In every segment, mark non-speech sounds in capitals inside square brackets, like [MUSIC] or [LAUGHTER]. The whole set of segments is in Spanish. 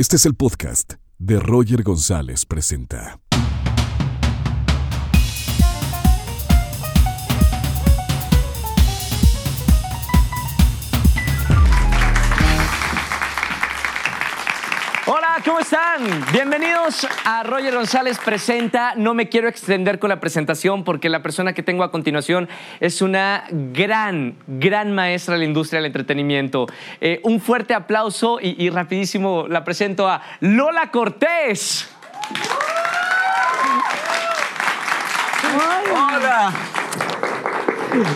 Este es el podcast de Roger González Presenta. ¿Cómo están? Bienvenidos a Roger González Presenta. No me quiero extender con la presentación porque la persona que tengo a continuación es una gran, gran maestra de la industria del entretenimiento. Eh, un fuerte aplauso y, y rapidísimo la presento a Lola Cortés. Hola.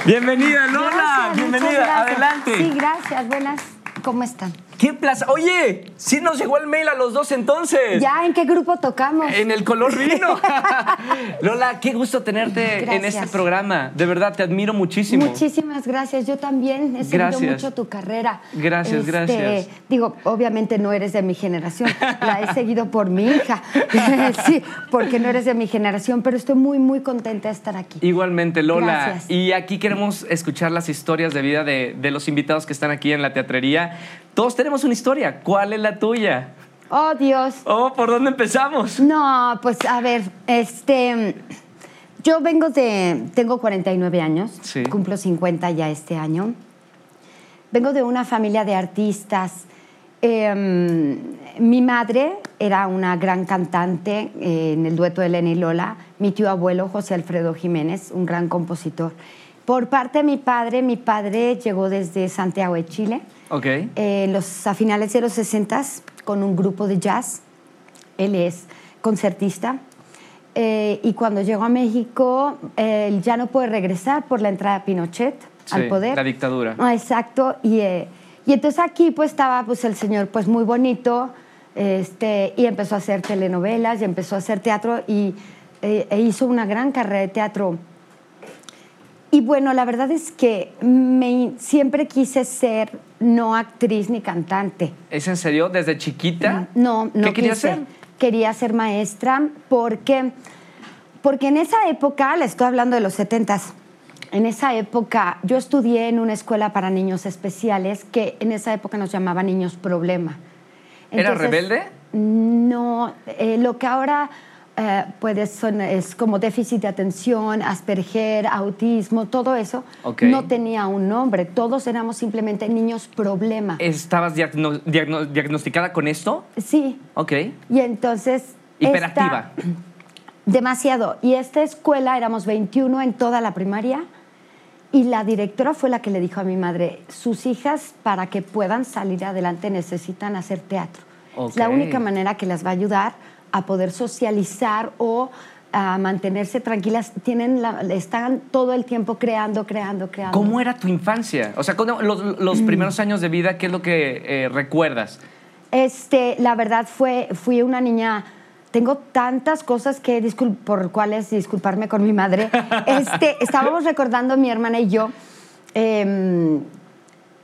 Bienvenida, Lola. Gracias, Bienvenida. Adelante. Sí, gracias. Buenas. ¿Cómo están? Qué plaza. Oye, sí nos llegó el mail a los dos entonces. ¿Ya en qué grupo tocamos? En el color vino. [LAUGHS] [LAUGHS] Lola, qué gusto tenerte en este programa. De verdad, te admiro muchísimo. Muchísimas gracias. Yo también he seguido mucho tu carrera. Este, Gracias, gracias. Digo, obviamente no eres de mi generación. La he seguido por mi hija. [LAUGHS] sí, porque no eres de mi generación, pero estoy muy, muy contenta de estar aquí. Igualmente, Lola. Gracias. Y aquí queremos escuchar las historias de vida de, de los invitados que están aquí en la teatrería. Todos tenemos una historia. ¿Cuál es la tuya? Oh, Dios. Oh, ¿por dónde empezamos? No, pues a ver, este. Yo vengo de. Tengo 49 años. Sí. Cumplo 50 ya este año. Vengo de una familia de artistas. Eh, mi madre era una gran cantante eh, en el dueto de Elena y Lola. Mi tío abuelo, José Alfredo Jiménez, un gran compositor. Por parte de mi padre, mi padre llegó desde Santiago de Chile Ok. eh, los, a finales de los 60 con un grupo de jazz. Él es concertista. Eh, y cuando llegó a México, él ya no puede regresar por la entrada de Pinochet Sí, al poder. la dictadura. Ah, exacto. Y, eh, y entonces aquí pues estaba pues el señor pues muy bonito este, y empezó a hacer telenovelas y empezó a hacer teatro y eh, e hizo una gran carrera de teatro. Y bueno, la verdad es que me, siempre quise ser no actriz ni cantante. ¿Es en serio? ¿Desde chiquita? No, no ¿Qué querías quise. ser? Quería ser maestra porque, porque en esa época, le estoy hablando de los 70 en esa época yo estudié en una escuela para niños especiales que en esa época nos llamaba niños problema. ¿Era rebelde? No, eh, lo que ahora eh, puede son, es como déficit de atención, Asperger, autismo, todo eso, Ok. no tenía un nombre. Todos éramos simplemente niños problema. ¿Estabas diagno- diagno- diagnosticada con esto? Sí, Ok. y entonces... Hiperactiva. esta- [CLEARS THROAT] demasiado. Y esta escuela éramos 21 en toda la primaria y la directora fue la que le dijo a mi madre, sus hijas para que puedan salir adelante necesitan hacer teatro. Es la única manera que las va a ayudar a poder socializar o a mantenerse tranquilas. Tienen la- están todo el tiempo creando, creando, creando. ¿Cómo era tu infancia? O sea, ¿cómo- los, los Mm. primeros años de vida, ¿qué es lo que eh, recuerdas? Este, la verdad fue, fui una niña. Tengo tantas cosas que discul- por cuales disculparme con mi madre. [LAUGHS] Este, estábamos recordando mi hermana y yo. em,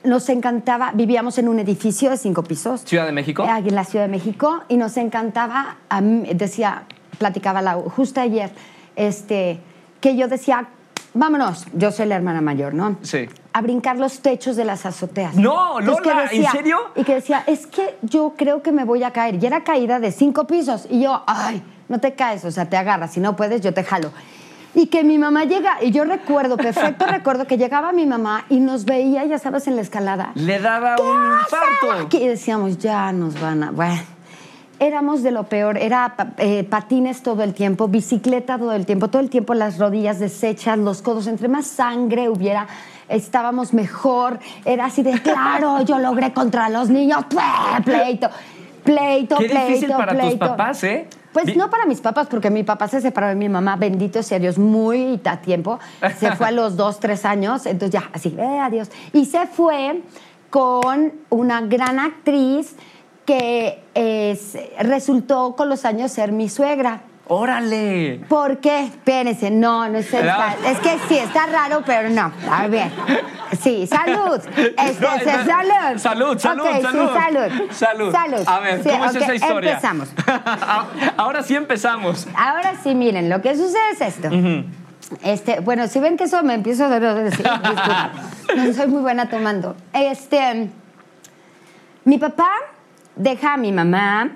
nos encantaba, vivíamos en un edificio de cinco pisos. ¿Ciudad de México? eh, en la Ciudad de México y nos encantaba, a mí- decía, platicaba la, justo ayer, este, que yo decía, vámonos, yo soy la hermana mayor, ¿no? Sí. A brincar los techos de las azoteas. No, Entonces, Lola, ¿en serio? Y que decía, es que yo creo que me voy a caer. Y era caída de cinco pisos. Y yo, ay, no te caes, o sea, te agarras. Si no puedes, yo te jalo. Y que mi mamá llega, y yo recuerdo, perfecto [LAUGHS] recuerdo que llegaba mi mamá y nos veía, ya sabes, en la escalada. Le daba un infarto. Y decíamos, ya nos van a. Bueno, éramos de lo peor. Era eh, patines todo el tiempo, bicicleta todo el tiempo, todo el tiempo las rodillas deshechas, los codos. Entre más sangre hubiera, estábamos mejor. Era así de, claro, yo logré contra los niños. Pleito, pleito, Qué pleito. difícil para tus pleito. papás, ¿eh? Pues no para mis papás, porque mi papá se separó de mi mamá, bendito sea Dios, muy a tiempo. Se fue a los dos, tres años, entonces ya, así, eh, adiós. Y se fue con una gran actriz que es- resultó con los años ser mi suegra. ¡Órale! ¿Por qué? Espérense, no, no es No. Es que sí, está raro, pero no. A ver. Sí, salud. [LAUGHS] Este, No, salud. Salud, salud, Ok, sí, salud. salud. Salud. Salud. A ver, Sí, ¿cómo es esa historia? Empezamos. [LAUGHS] Ahora sí empezamos. Ahora sí, miren, lo que sucede es esto. Este, bueno, si ven que eso me empiezo a decir, [LAUGHS] no soy muy buena tomando. Este, mi papá deja a mi mamá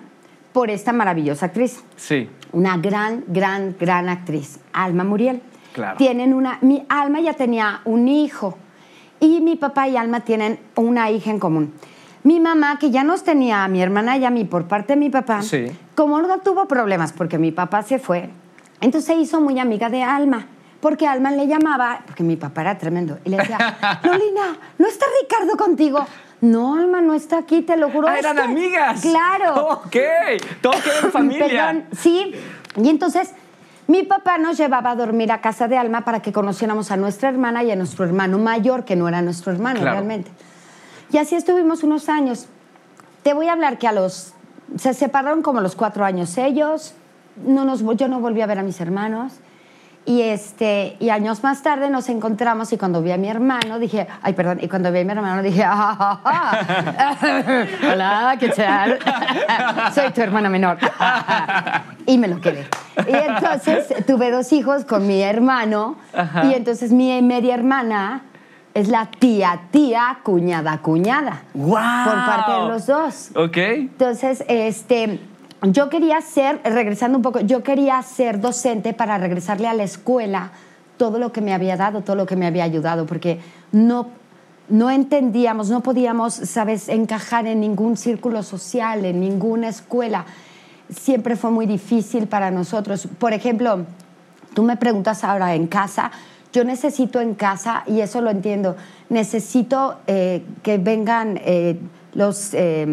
por esta maravillosa actriz. Sí. Una gran, gran, gran actriz, Alma Muriel. Claro. Tienen una, mi Alma ya tenía un hijo y mi papá y Alma tienen una hija en común. Mi mamá, que ya nos tenía a mi hermana y a mí por parte de mi papá, Sí. como no tuvo problemas porque mi papá se fue, entonces se hizo muy amiga de Alma. Porque Alma le llamaba, porque mi papá era tremendo, y le decía, [LAUGHS] Lolina, ¿no está Ricardo contigo? No, Alma, no está aquí, te lo juro. Ah, eran que-". amigas. Claro. [LAUGHS] Ok. Todo en familia. Perdón, sí. Y entonces mi papá nos llevaba a dormir a casa de Alma para que conociéramos a nuestra hermana y a nuestro hermano mayor, que no era nuestro hermano Claro. realmente. Y así estuvimos unos años. Te voy a hablar que a los... Se separaron como los cuatro años ellos. No nos, yo no volví a ver a mis hermanos. Y, este, y años más tarde nos encontramos y cuando vi a mi hermano dije, ay, perdón, y cuando vi a mi hermano dije, "Ah, ah, [LAUGHS] ah. hola, ¿qué tal? [LAUGHS] Soy tu hermana menor. [LAUGHS] y me lo quedé. Y entonces tuve dos hijos con mi hermano Ajá. y entonces mi media hermana es la tía, tía, cuñada, cuñada. ¡Guau! Por parte de los dos. Ok. Entonces, este, yo quería ser, regresando un poco, yo quería ser docente para regresarle a la escuela todo lo que me había dado, todo lo que me había ayudado, porque no, no entendíamos, no podíamos, sabes, encajar en ningún círculo social, en ninguna escuela. Siempre fue muy difícil para nosotros. Por ejemplo, tú me preguntas ahora en casa, yo necesito en casa, y eso lo entiendo, necesito eh, que vengan eh, los eh,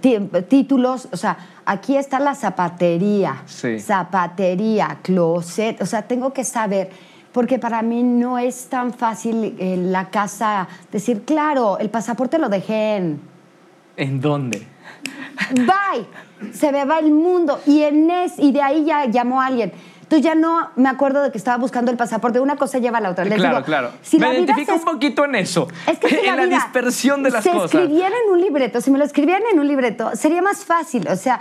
tí- títulos, o sea, aquí está la zapatería, Sí. zapatería, closet, o sea, tengo que saber, porque para mí no es tan fácil en la casa decir, claro, el pasaporte lo dejé en... ¿En dónde? Bye. Se me va el mundo. Y en es, y de ahí ya llamó alguien. Entonces ya no me acuerdo de que estaba buscando el pasaporte. Una cosa lleva a la otra. Les claro, digo, claro. si Me identifico se un poquito en eso. es que si en la, vida dispersión de las se cosas. escribiera en un libreto, si me lo escribieran en un libreto, sería más fácil. O sea,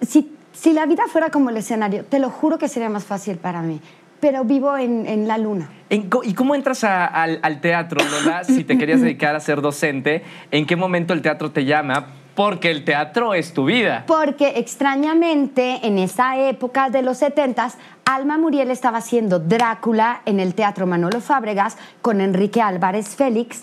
si, si la vida fuera como el escenario, te lo juro que sería más fácil para mí. Pero vivo en, en la luna. En ¿Y cómo entras a- al, al teatro, Lola? [LAUGHS] Si te querías dedicar a ser docente, ¿en qué momento el teatro te llama? Porque el teatro es tu vida. Porque extrañamente, en esa época de los 70 Alma Muriel estaba haciendo Drácula en el Teatro Manolo Fábregas con Enrique Álvarez Félix.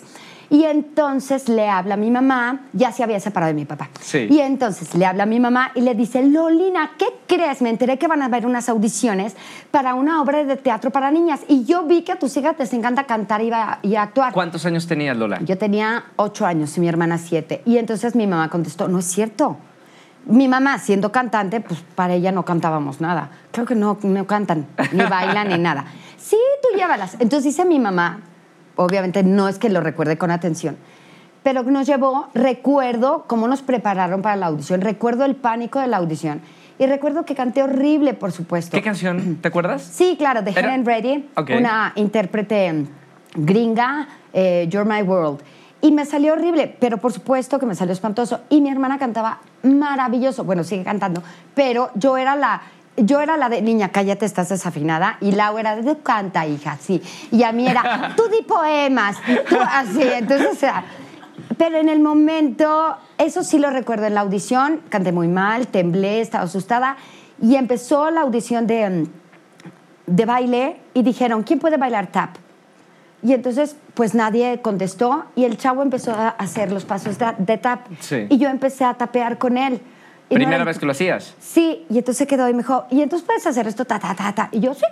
Y entonces le habla a mi mamá, ya se había separado de mi papá. Sí. Y entonces le habla a mi mamá y le dice, Lolina, ¿qué crees? Me enteré que van a haber unas audiciones para una obra de teatro para niñas. Y yo vi que a tus hijas les encanta cantar y, va- y actuar. ¿Cuántos años tenías, Lola? Yo tenía ocho años y mi hermana siete. Y entonces mi mamá contestó, no es cierto. Mi mamá, siendo cantante, pues para ella no cantábamos nada. Creo que no, no cantan, ni bailan, ni nada. Sí, tú llévalas. Entonces dice mi mamá, obviamente no es que lo recuerde con atención, pero nos llevó, recuerdo cómo nos prepararon para la audición, recuerdo el pánico de la audición y recuerdo que canté horrible, por supuesto. ¿Qué canción? ¿Te acuerdas? Sí, claro, de Helen Reddy, Ok. una intérprete gringa, eh, You're My World. Y me salió horrible, pero por supuesto que me salió espantoso. Y mi hermana cantaba maravilloso. Bueno, sigue cantando, pero yo era la. Yo era la de, niña, cállate, estás desafinada. Y Lau era de, "Tú canta, hija, sí. Y a mí era, [LAUGHS] tú di poemas, tú así. Entonces, o sea, pero en el momento, eso sí lo recuerdo en la audición, canté muy mal, temblé, estaba asustada. Y empezó la audición de, mm, de baile y dijeron, ¿quién puede bailar tap? Y entonces, pues nadie contestó y el chavo empezó a hacer los pasos de, de tap. Sí. Y yo empecé a tapear con él. Y no Primera era- vez que lo hacías. Sí, y entonces quedó y me dijo, y entonces puedes hacer esto, ta, ta, ta, ta. Y yo, sí.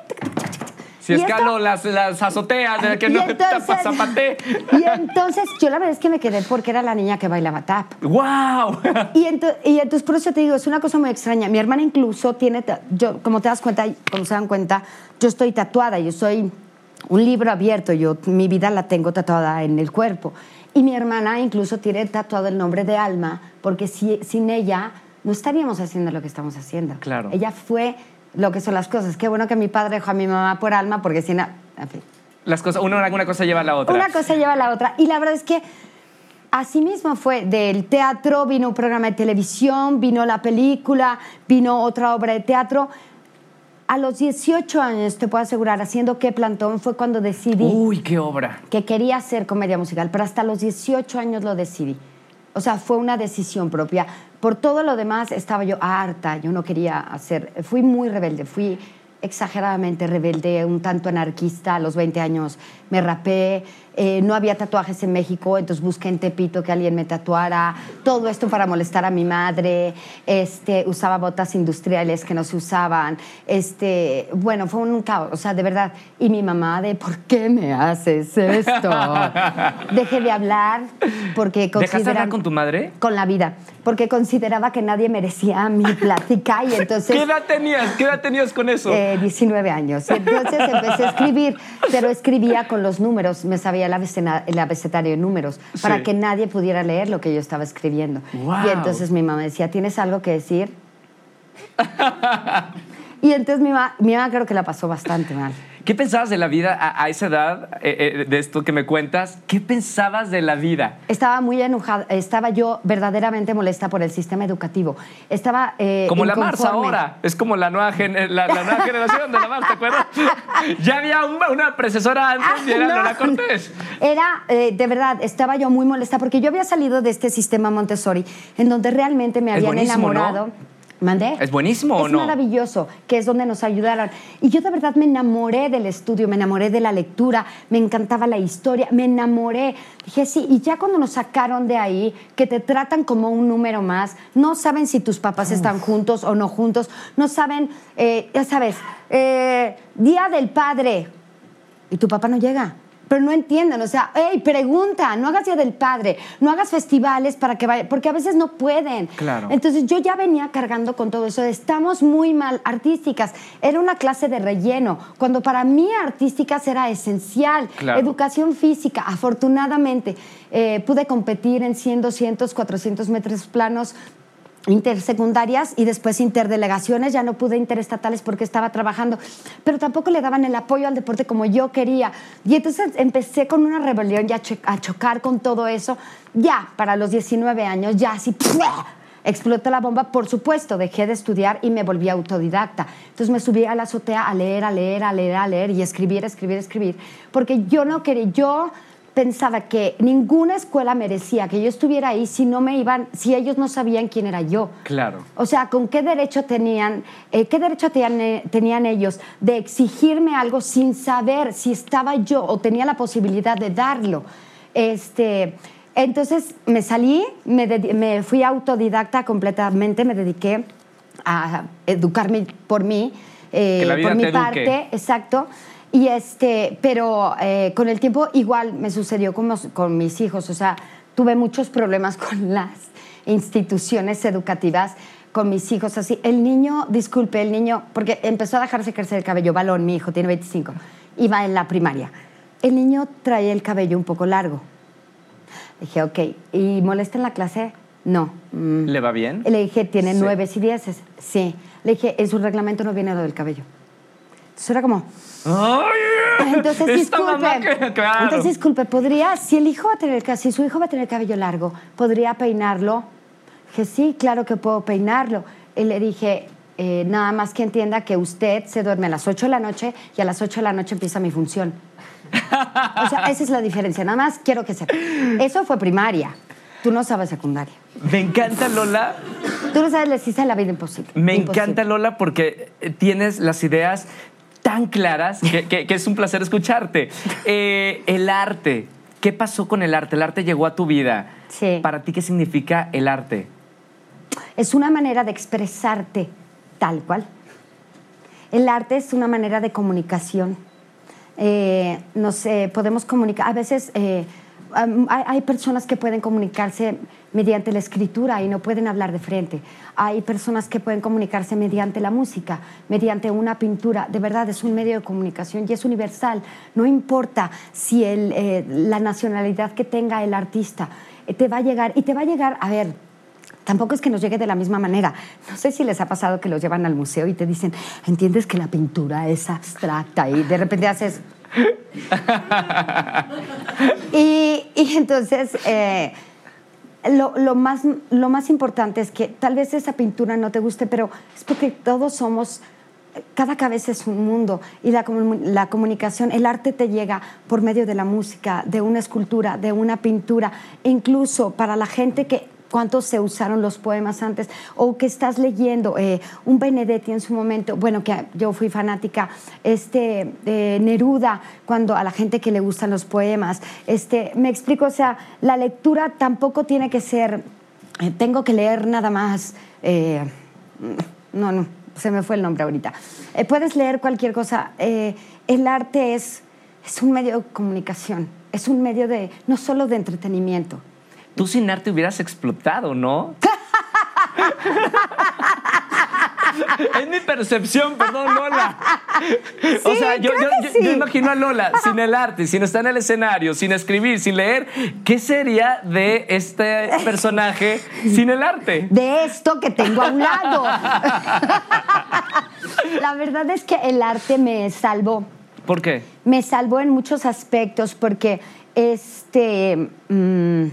Si escalo esto- las, las azoteas de que y no entonces- tapa zapate. [LAUGHS] Y entonces, yo la verdad es que me quedé porque era la niña que bailaba tap. ¡Wow! Y, ento- y entonces, por eso te digo, es una cosa muy extraña. Mi hermana incluso tiene, yo, como te das cuenta, como se dan cuenta, yo estoy tatuada, yo soy un libro abierto, yo mi vida la tengo tatuada en el cuerpo. Y mi hermana incluso tiene tatuado el nombre de Alma, porque si- sin ella no estaríamos haciendo lo que estamos haciendo. Claro. Ella fue lo que son las cosas. Qué bueno que mi padre dejó a mi mamá por Alma, porque si no... En fin. Las cosas, una, una cosa lleva a la otra. Una cosa lleva a la otra. Y la verdad es que así mismo fue. Del teatro vino un programa de televisión, vino la película, vino otra obra de teatro. A los 18 años, te puedo asegurar, haciendo qué plantón, fue cuando decidí Uy, qué obra. que quería hacer comedia musical, pero hasta los 18 años lo decidí. O sea, fue una decisión propia. Por todo lo demás estaba yo harta, yo no quería hacer, fui muy rebelde, fui exageradamente rebelde, un tanto anarquista. A los 20 años me rapé, eh, no había tatuajes en México, entonces busqué en Tepito que alguien me tatuara. Todo esto para molestar a mi madre. Este, usaba botas industriales que no se usaban. Este, bueno, fue un caos, o sea, de verdad. Y mi mamá de, ¿por qué me haces esto? [LAUGHS] Dejé de hablar porque ¿Dejaste de hablar con tu madre? Con la vida, porque consideraba que nadie merecía mi plática y entonces... ¿Qué edad tenías? ¿Qué edad tenías con eso? 19 eh, años. Entonces empecé a escribir, pero escribía con los números, me sabía el abecedario de números, para que nadie pudiera leer lo que yo estaba escribiendo. Y entonces mi mamá decía, ¿tienes algo que decir? [LAUGHS] y entonces mi mamá, mi mamá creo que la pasó bastante mal. ¿Qué pensabas de la vida a, esa edad, eh, eh, de esto que me cuentas? ¿Qué pensabas de la vida? Estaba muy enojada, estaba yo verdaderamente molesta por el sistema educativo. Estaba eh, Como la Mars ahora, es como la nueva, la, nueva generación de la Mars, ¿te acuerdas? [LAUGHS] ya había una precesora antes y era ah, no. Cortés. Era, de verdad, estaba yo muy molesta porque yo había salido de este sistema Montessori en donde realmente me habían enamorado. ¿Mandé? ¿Es buenísimo o no? Es maravilloso, que es donde nos ayudaron. Y yo de verdad me enamoré del estudio, me enamoré de la lectura, me encantaba la historia, me enamoré. Dije, sí, y ya cuando nos sacaron de ahí, que te tratan como un número más, no saben si tus papás están juntos o no juntos, no saben, eh, ya sabes, eh, Día del Padre, y tu papá no llega pero no entienden. O sea, hey, pregunta, no hagas Día del Padre, no hagas festivales para que vaya, porque a veces no pueden. Claro. Entonces yo ya venía cargando con todo eso. Estamos muy mal artísticas. Era una clase de relleno, cuando para mí artísticas era esencial. Educación física, afortunadamente, eh, pude competir en 100, 200, 400 metros planos intersecundarias y después interdelegaciones, ya no pude interestatales porque estaba trabajando, pero tampoco le daban el apoyo al deporte como yo quería. Y entonces empecé con una rebelión ya a chocar con todo eso. Ya, para los 19 años, ya así, explotó la bomba, por supuesto, dejé de estudiar y me volví autodidacta. Entonces me subí a la azotea a leer, a leer, a leer, a leer y escribir, escribir, escribir, porque yo no quería, yo pensaba que ninguna escuela merecía que yo estuviera ahí si no me iban, si ellos no sabían quién era yo. Claro. O sea, ¿con qué derecho tenían, eh, qué derecho tenían, eh, tenían, ellos de exigirme algo sin saber si estaba yo o tenía la posibilidad de darlo? Este, entonces me salí, me, me fui autodidacta completamente, me dediqué a educarme por mí, eh, por mi parte, exacto. Y este, pero eh, con el tiempo igual me sucedió con, con mis hijos, o sea, tuve muchos problemas [LAUGHS] con las instituciones educativas con mis hijos así. El niño, disculpe, el niño, porque empezó a dejarse crecer el cabello, balón, mi hijo tiene 25, iba en la primaria. El niño trae el cabello un poco largo. Dije, ok, ¿y molesta en la clase? No. Mm. ¿Le va bien? Le dije, tiene nueve y dieces. Sí. Le dije, en su reglamento no viene lo del cabello. Entonces era como... ¡Ay! Entonces, disculpe. Entonces, disculpe, ¿podría, si el hijo va a tener, si su hijo va a tener cabello largo, ¿podría peinarlo? Dije, sí, claro que puedo peinarlo. Y le dije, eh, nada más que entienda que usted se duerme a las 8 de la noche y a las 8 de la noche empieza mi función. o sea, esa es la diferencia. Nada más quiero que sepa. Eso fue primaria. Tú no sabes secundaria. Me encanta, Lola. Tú no sabes, les hice la vida imposible. Me encanta, Lola, porque tienes las ideas tan claras que, es un placer escucharte. [LAUGHS] Eh, el arte, ¿qué pasó con el arte? El arte llegó a tu vida. Sí. ¿Para ti qué significa el arte? Es una manera de expresarte tal cual. El arte es una manera de comunicación. Eh, no sé, podemos comunicar. A veces hay, personas que pueden comunicarse mediante la escritura y no pueden hablar de frente. Hay personas que pueden comunicarse mediante la música, mediante una pintura. De verdad, es un medio de comunicación y es universal. No importa si eh, la nacionalidad que tenga el artista, eh, te va a llegar y te va a llegar, a ver, tampoco es que nos llegue de la misma manera. No sé si les ha pasado que los llevan al museo y te dicen, entiendes que la pintura es abstracta y de repente haces... y, entonces... Eh, lo, más, lo más importante es que tal vez esa pintura no te guste, pero es porque todos somos cada cabeza es un mundo y la, la comunicación, el arte te llega por medio de la música, de una escultura, de una pintura, incluso para la gente que cuántos se usaron los poemas antes o que estás leyendo eh, un Benedetti en su momento, bueno, que yo fui fanática, este eh, Neruda, cuando a la gente que le gustan los poemas, este, me explico, o sea, la lectura tampoco tiene que ser, eh, tengo que leer nada más, no, no, se me fue el nombre ahorita. Puedes leer cualquier cosa. El arte es, es un medio de comunicación, es un medio de, no solo de entretenimiento. Tú sin arte hubieras explotado, ¿no? [LAUGHS] es mi percepción, perdón, Lola. o sea, yo, creo yo- que yo- sí. yo imagino a Lola sin el arte, sin estar en el escenario, sin escribir, sin leer. ¿Qué sería de este personaje sin el arte? de esto que tengo a un lado. [LAUGHS] La verdad es que el arte me salvó. ¿Por qué? Me salvó en muchos aspectos porque este mm,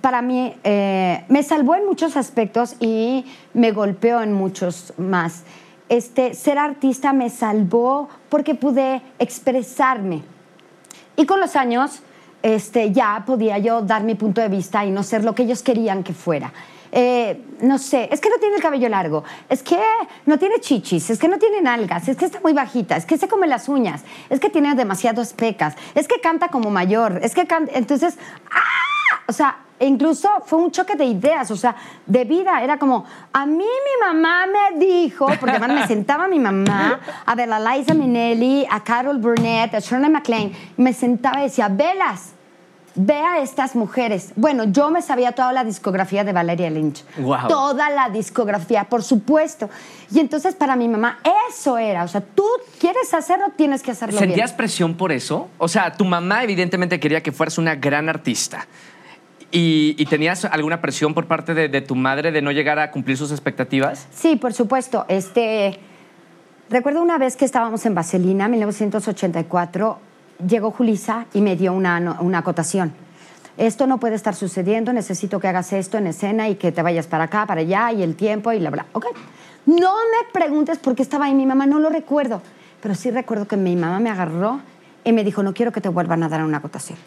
para mí eh, me salvó en muchos aspectos y me golpeó en muchos más. Este ser artista me salvó porque pude expresarme. Y con los años, este, ya podía yo dar mi punto de vista y no ser lo que ellos querían que fuera. Eh, no sé, es que no tiene el cabello largo, es que no tiene chichis, es que no tiene nalgas, es que está muy bajita, es que se come las uñas, es que tiene demasiadas pecas, es que canta como mayor, es que canta. Entonces, ¡ah! O sea, incluso fue un choque de ideas, o sea, de vida. Era como, a mí mi mamá me dijo, porque además me sentaba mi mamá a ver a Liza Minnelli, a Carol Burnett, a Shirley MacLaine, me sentaba y decía, velas, ve a estas mujeres. Bueno, yo me sabía toda la discografía de Valeria Lynch. Guau. Toda la discografía, por supuesto. Y entonces para mi mamá eso era, o sea, tú quieres hacerlo, tienes que hacerlo bien. ¿Sentías presión por eso? O sea, tu mamá evidentemente quería que fueras una gran artista. ¿Y, tenías alguna presión por parte de, tu madre de no llegar a cumplir sus expectativas? Sí, por supuesto. Este, recuerdo una vez que estábamos en Vaselina, 1984, llegó Julisa y me dio una, una acotación. Esto no puede estar sucediendo, necesito que hagas esto en escena y que te vayas para acá, para allá y el tiempo y la bla. Ok. No me preguntes por qué estaba ahí mi mamá, no lo recuerdo. Pero sí recuerdo que mi mamá me agarró y me dijo, no quiero que te vuelvan a dar una acotación.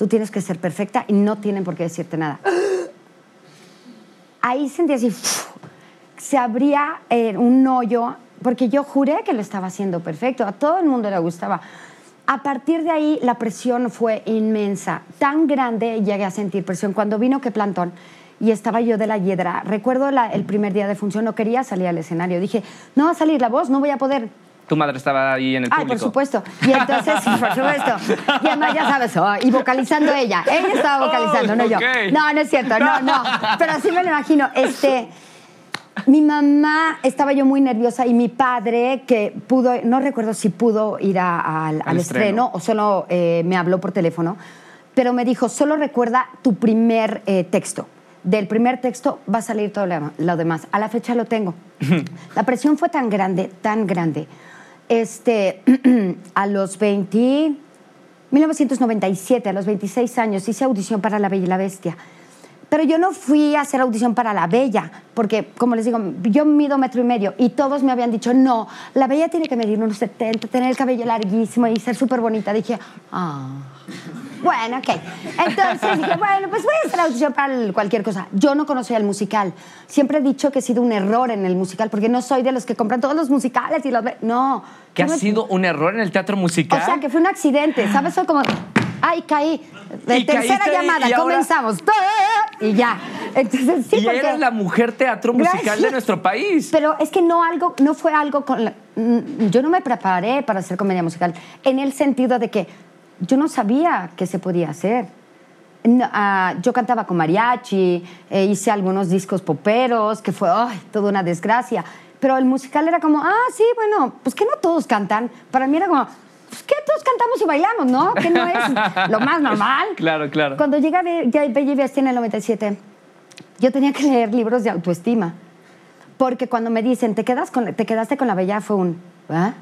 Tú tienes que ser perfecta y no tienen por qué decirte nada [GASPS] ahí sentí así, se abría eh, un hoyo, porque yo juré que lo estaba haciendo perfecto, a todo el mundo le gustaba. A partir de ahí la presión fue inmensa, tan grande llegué a sentir presión. Cuando vino que plantón y estaba yo de la hiedra, recuerdo el primer día de función, no quería salir al escenario, dije, no va a salir la voz, no voy a poder. Tu madre estaba ahí en el Ay, público. por supuesto. Y entonces, por supuesto. Y además, ya sabes, oh, y vocalizando ella. Ella estaba vocalizando, Oh, no yo. No, no es cierto, no, no. Pero así me lo imagino. Este, mi mamá, estaba yo muy nerviosa y mi padre, que pudo, no recuerdo si pudo ir a- al, al estreno. estreno. o solo eh, me habló por teléfono, pero me dijo, solo recuerda tu primer eh, texto. Del primer texto va a salir todo lo lo demás. A la fecha lo tengo. [LAUGHS] La presión fue tan grande, tan grande. Este, [CLEARS THROAT] a los 20, 1997, a los 26 años, hice audición para La Bella y la Bestia. Pero yo no fui a hacer audición para La Bella, porque, como les digo, yo mido metro y medio y todos me habían dicho, no, La Bella tiene que medir unos 70, tener el cabello larguísimo y ser súper bonita. Dije, ah, bueno, ok. Entonces dije, bueno, pues voy a hacer audición para cualquier cosa. Yo no conocía el musical. Siempre he dicho que he sido un error en el musical, porque no soy de los que compran todos los musicales y los... ve- No. ¿Que ha me- sido un error en el teatro musical? o sea, que fue un accidente, ¿sabes? Soy como, ay, caí. De tercera y- llamada, y ahora- comenzamos. Y ya. Entonces, sí, y porque... eres la mujer teatro musical Gracias. de nuestro país. Pero es que no algo, no fue algo con la- mm, yo no me preparé para hacer comedia musical en el sentido de que yo no sabía que se podía hacer. No, ah, yo cantaba con mariachi, eh, hice algunos discos poperos, que fue ay, toda una desgracia. Pero el musical era como, ah, sí, bueno, pues que no todos cantan. Para mí era como, pues que todos cantamos y bailamos, ¿no? Que no es lo más normal. [LAUGHS] Claro, claro. Cuando llegué a Be- ya Bella y Bestia en el 97, yo tenía que leer libros de autoestima. Porque cuando me dicen, te, quedas con, te quedaste con la bella, fue un, ¿ah?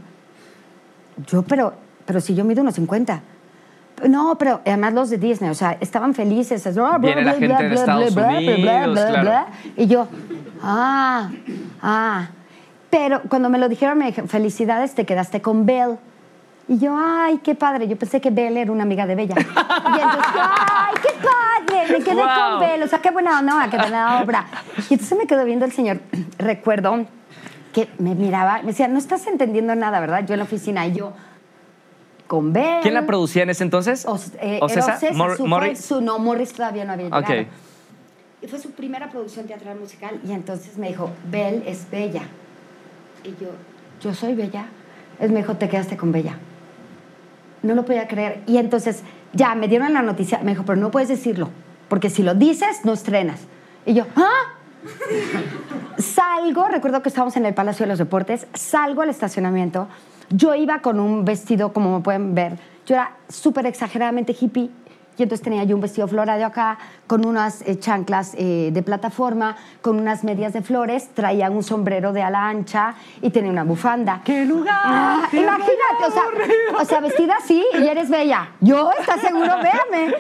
Yo, pero, pero si yo mido unos 50. No, pero además los de Disney, o sea, estaban felices. bla, Viene la gente de Estados Unidos, claro. Y yo, ah, ah. Pero cuando me lo dijeron, me dijeron, felicidades, te quedaste con Belle. Y yo, ay, qué padre. Yo pensé que Belle era una amiga de Bella. Y entonces, ay, qué padre. Me quedé Wow. con Belle. O sea, qué buena onda, qué buena obra. Y entonces me quedó viendo el señor. [CLEARS THROAT] Recuerdo que me miraba, me decía, no estás entendiendo nada, ¿verdad? Yo en la oficina y yo, con Belle. ¿Quién la producía en ese entonces? O, eh, ¿O César? César, Mor- su, Morris. su- no, Morris todavía no había llegado. Ok. Y fue su primera producción teatral musical y entonces me dijo, Belle es bella. Y yo, yo soy bella. Él me dijo, te quedaste con bella. No lo podía creer. Y entonces, ya, me dieron la noticia. Me dijo, pero no puedes decirlo, porque si lo dices, no estrenas. Y yo, ¿ah? Salgo, recuerdo que estábamos en el Palacio de los Deportes, salgo al estacionamiento. Yo iba con un vestido, como pueden ver, yo era súper exageradamente hippie. Y entonces tenía yo un vestido floral de acá, con unas eh, chanclas eh, de plataforma, con unas medias de flores, traía un sombrero de ala ancha y tenía una bufanda. ¡Qué lugar! Ah, ¡Qué imagínate, o sea, o sea, vestida así y eres bella. Yo, ¿estás seguro? Véame.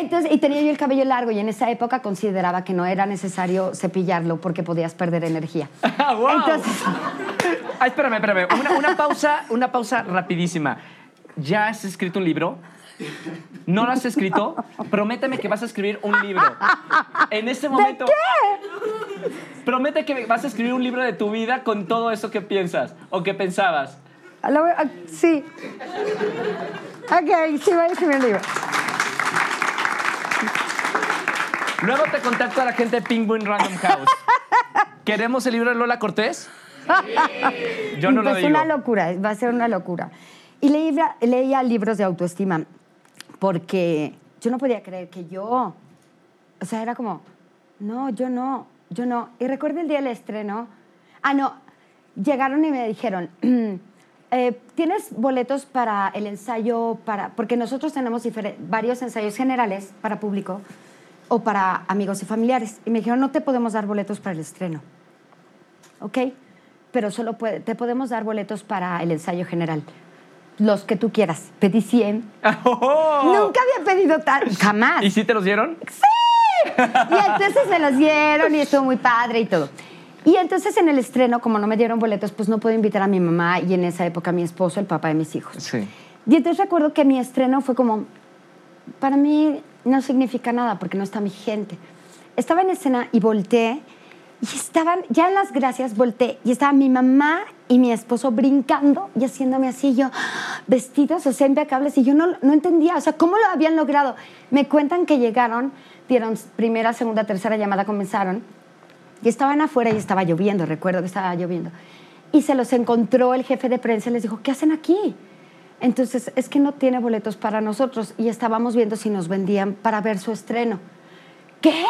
Entonces, y tenía yo el cabello largo y en esa época consideraba que no era necesario cepillarlo porque podías perder energía. [LAUGHS] ¡Wow! Entonces, Ah, espérame, espérame. Una, una pausa, una pausa rapidísima. ¿Ya has escrito un libro? ¿No lo has escrito? Prométeme que vas a escribir un libro. En este momento. qué? Promete que vas a escribir un libro de tu vida con todo eso que piensas o que pensabas. a lo- a- sí. Ok, sí, voy a escribir un libro. Luego te contacto a la gente de Penguin Random House. ¿Queremos el libro de Lola Cortés? Yo no lo pues digo. una locura, va a ser una locura. Y leía, leía libros de autoestima porque yo no podía creer que yo, o sea, era como, no, yo no, yo no. Y recuerdo el día del estreno, ah, no, llegaron y me dijeron, [CLEARS THROAT] eh, ¿tienes boletos para el ensayo, para, porque nosotros tenemos varios ensayos generales para público o para amigos y familiares? Y me dijeron, no te podemos dar boletos para el estreno. ¿ok? Pero solo puede- te podemos dar boletos para el ensayo general. Los que tú quieras. Pedí 100. [LAUGHS] ¡Oh! Nunca había pedido tal, jamás. ¿Y si te los dieron? Y entonces me los dieron y estuvo muy padre y todo. Y entonces en el estreno, como no me dieron boletos, pues no puedo invitar a mi mamá y en esa época a mi esposo, el papá de mis hijos. Sí. Y entonces recuerdo que mi estreno fue como, para mí no significa nada porque no está mi gente. Estaba en escena y volteé y estaban, ya en las gracias volteé y estaba mi mamá y mi esposo brincando y haciéndome así, yo, vestidos, o sea, impecables, y yo no, no entendía, o sea, ¿cómo lo habían logrado? Me cuentan que llegaron, dieron primera, segunda, tercera llamada, comenzaron, y estaban afuera y estaba lloviendo, recuerdo que estaba lloviendo. Y se los encontró el jefe de prensa y les dijo, ¿qué hacen aquí? Entonces, es que no tiene boletos para nosotros y estábamos viendo si nos vendían para ver su estreno. ¿Qué?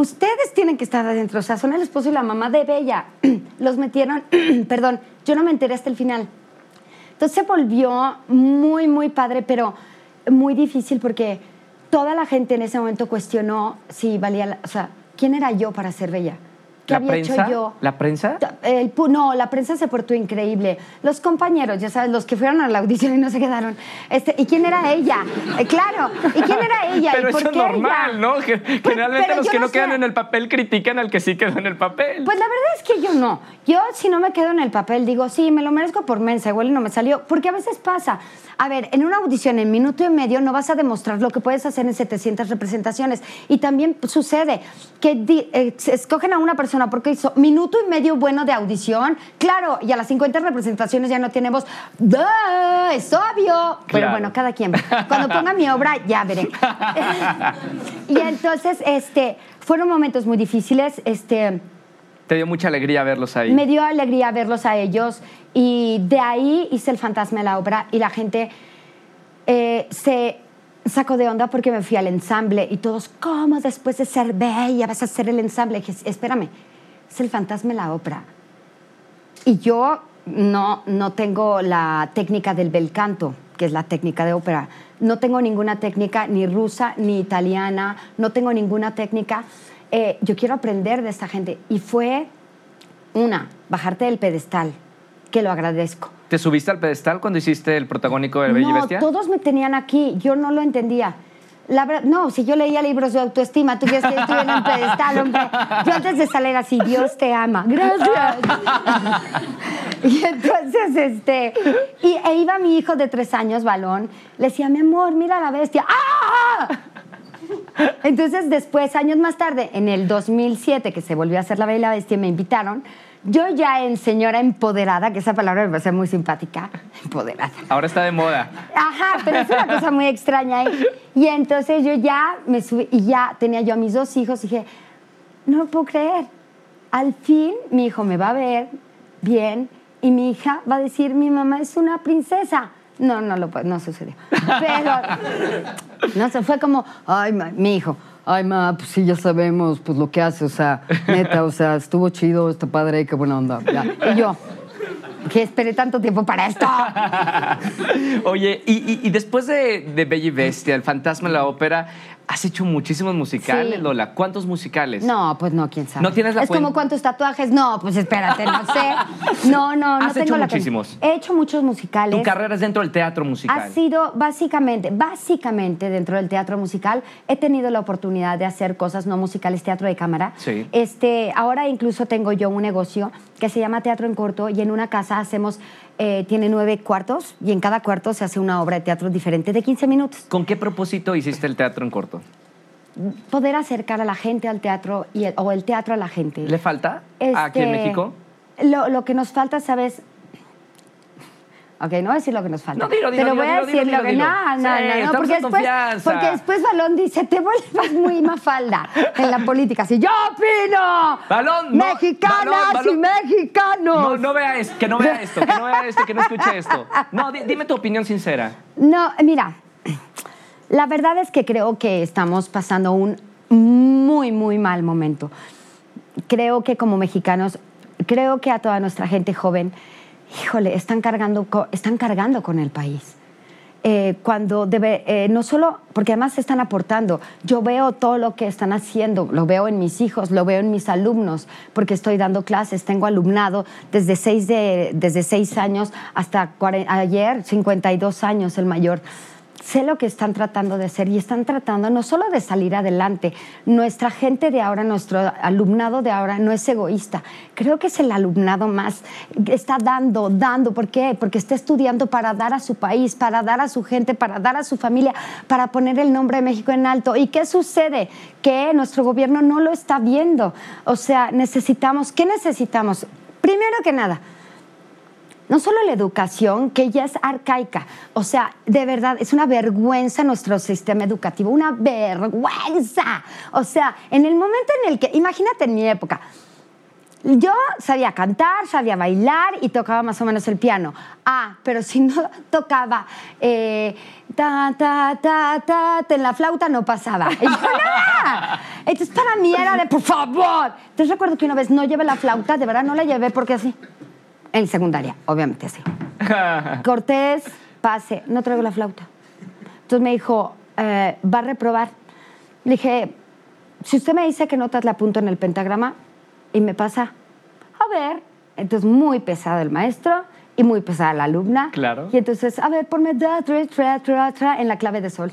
Ustedes tienen que estar adentro, o sea, son el esposo y la mamá de Bella. [CLEARS THROAT] Los metieron, [CLEARS THROAT] perdón, yo no me enteré hasta el final. Entonces se volvió muy, muy padre, pero muy difícil porque toda la gente en ese momento cuestionó si valía, la- o sea, ¿quién era yo para ser Bella? ¿Qué ¿La había prensa? hecho yo? ¿La prensa? El no, la prensa se portó increíble. Los compañeros, ya sabes, los que fueron a la audición y no se quedaron. Este, ¿Y quién era ella? Eh, claro, ¿y quién era [LAUGHS] ella? Pero ¿Y por eso es normal, ella? ¿no? Ge- Generalmente los que no no quedan sé. en el papel critican al que sí quedó en el papel. Pues la verdad es que yo no. Yo, si no me quedo en el papel, digo, sí, me lo merezco por mensa, igual y no me salió. Porque a veces pasa. A ver, en una audición en minuto y medio no vas a demostrar lo que puedes hacer en 700 representaciones. Y también sucede que eh, escogen a una persona porque hizo minuto y medio bueno de audición. Claro, y a las 50 representaciones ya no tiene voz. ¡Duh! Es obvio. Pero bueno, cada quien. Cuando ponga mi obra, ya veré. [LAUGHS] y entonces, este, fueron momentos muy difíciles. Este, Te dio mucha alegría verlos ahí. me dio alegría verlos a ellos y de ahí hice el fantasma de la obra y la gente eh, se sacó de onda porque me fui al ensamble y todos, ¿cómo después de ser bella vas a hacer el ensamble? dije, espérame, es el fantasma de la ópera. Y yo no, no tengo la técnica del bel canto, que es la técnica de ópera. No tengo ninguna técnica ni rusa ni italiana, no tengo ninguna técnica. Eh, yo quiero aprender de esta gente. Y fue una, bajarte del pedestal, que lo agradezco. ¿Te subiste al pedestal cuando hiciste el protagónico de Bella y no, Bestia? todos me tenían aquí, yo no lo entendía. La verdad, no, si yo leía libros de autoestima, tú quieres que yo estuviera en un pedestal, [LAUGHS] hombre. Yo antes de salir así, Dios te ama. Gracias. [LAUGHS] y entonces, este, y e iba mi hijo de tres años, balón, le decía, mi amor, mira la bestia. ¡Ah! Entonces, después, años más tarde, en el 2007, que se volvió a hacer La Bella y la Bestia, me invitaron. Yo ya en señora empoderada, que esa palabra me parece muy simpática, [LAUGHS] empoderada. Ahora está de moda. Ajá, pero es una cosa muy extraña. ¿eh? Y entonces yo ya me subí y ya tenía yo a mis dos hijos y dije, no lo puedo creer. Al fin mi hijo me va a ver bien y mi hija va a decir, mi mamá es una princesa. No, no lo no sucedió. Pero no se fue como, ay, ma- mi hijo. Ay, ma, pues sí, ya sabemos pues lo que hace, o sea, neta, o sea, estuvo chido, está padre, qué buena onda. Y yo, que esperé tanto tiempo para esto. Oye, y, y- después de, de Bella y Bestia, El Fantasma de la Ópera, has hecho muchísimos musicales, Sí. Lola. ¿Cuántos musicales? No, pues no, quién sabe. ¿No tienes la Es como cuántos tatuajes. No, pues espérate, no sé. [LAUGHS] No, no, no Has tengo hecho la muchísimos. He hecho muchos musicales. Tu carrera es dentro del teatro musical. Ha sido básicamente, básicamente dentro del teatro musical he tenido la oportunidad de hacer cosas no musicales, teatro de cámara. Sí. Este, ahora incluso tengo yo un negocio que se llama Teatro en Corto y en una casa hacemos, eh, tiene nueve cuartos y en cada cuarto se hace una obra de teatro diferente de 15 minutos. ¿Con qué propósito hiciste el teatro en corto? Poder acercar a la gente al teatro y el- o el teatro a la gente. ¿Le falta aquí en Este, México? Lo, lo que nos falta, ¿sabes? Ok, no voy a decir lo que nos falta. No, dilo, dilo, pero dilo, voy a decir lo que no, no, Sí, no, no, porque después, porque después Balón dice, te vuelvas muy [LAUGHS] mafalda en la política. Así, yo opino. Balón, no, Mexicanas Balón, Balón. y mexicanos. No, no vea esto, que no vea esto, que no vea esto, que no escuche esto. No, di- dime tu opinión sincera. No, mira, la verdad es que creo que estamos pasando un muy, muy mal momento. Creo que como mexicanos, creo que a toda nuestra gente joven, híjole, están cargando, están cargando con el país. Eh, cuando debe, eh, no solo, porque además están aportando, yo veo todo lo que están haciendo, lo veo en mis hijos, lo veo en mis alumnos, porque estoy dando clases, tengo alumnado desde seis, de, desde seis años hasta cuare- ayer, 52 años el mayor. Sé lo que están tratando de hacer y están tratando no solo de salir adelante, nuestra gente de ahora, nuestro alumnado de ahora no es egoísta. Creo que es el alumnado más, está dando, dando. ¿Por qué? Porque está estudiando para dar a su país, para dar a su gente, para dar a su familia, para poner el nombre de México en alto. ¿Y qué sucede? Que nuestro gobierno no lo está viendo. O sea, necesitamos, ¿qué necesitamos? Primero que nada, no solo la educación, que ya es arcaica, o sea, de verdad, es una vergüenza nuestro sistema educativo, una vergüenza. O sea, en el momento en el que, imagínate en mi época, yo sabía cantar, sabía bailar y tocaba más o menos el piano. Ah, pero si no [LAUGHS] tocaba eh, ta, ta, ta, ta, en la flauta no pasaba. Nada. Entonces para mí era de, por favor. Entonces recuerdo que una vez no llevé la flauta, de verdad no la llevé porque así. En secundaria, obviamente así. [LAUGHS] Cortés, pase, no traigo la flauta. Entonces me dijo, eh, va a reprobar. Le dije, si usted me dice que notas la apunto en el pentagrama y me pasa, a ver. Entonces muy pesado el maestro y muy pesada la alumna. Claro. Y entonces, a ver, ponme da, tra, tra, tra, tra, en la clave de sol.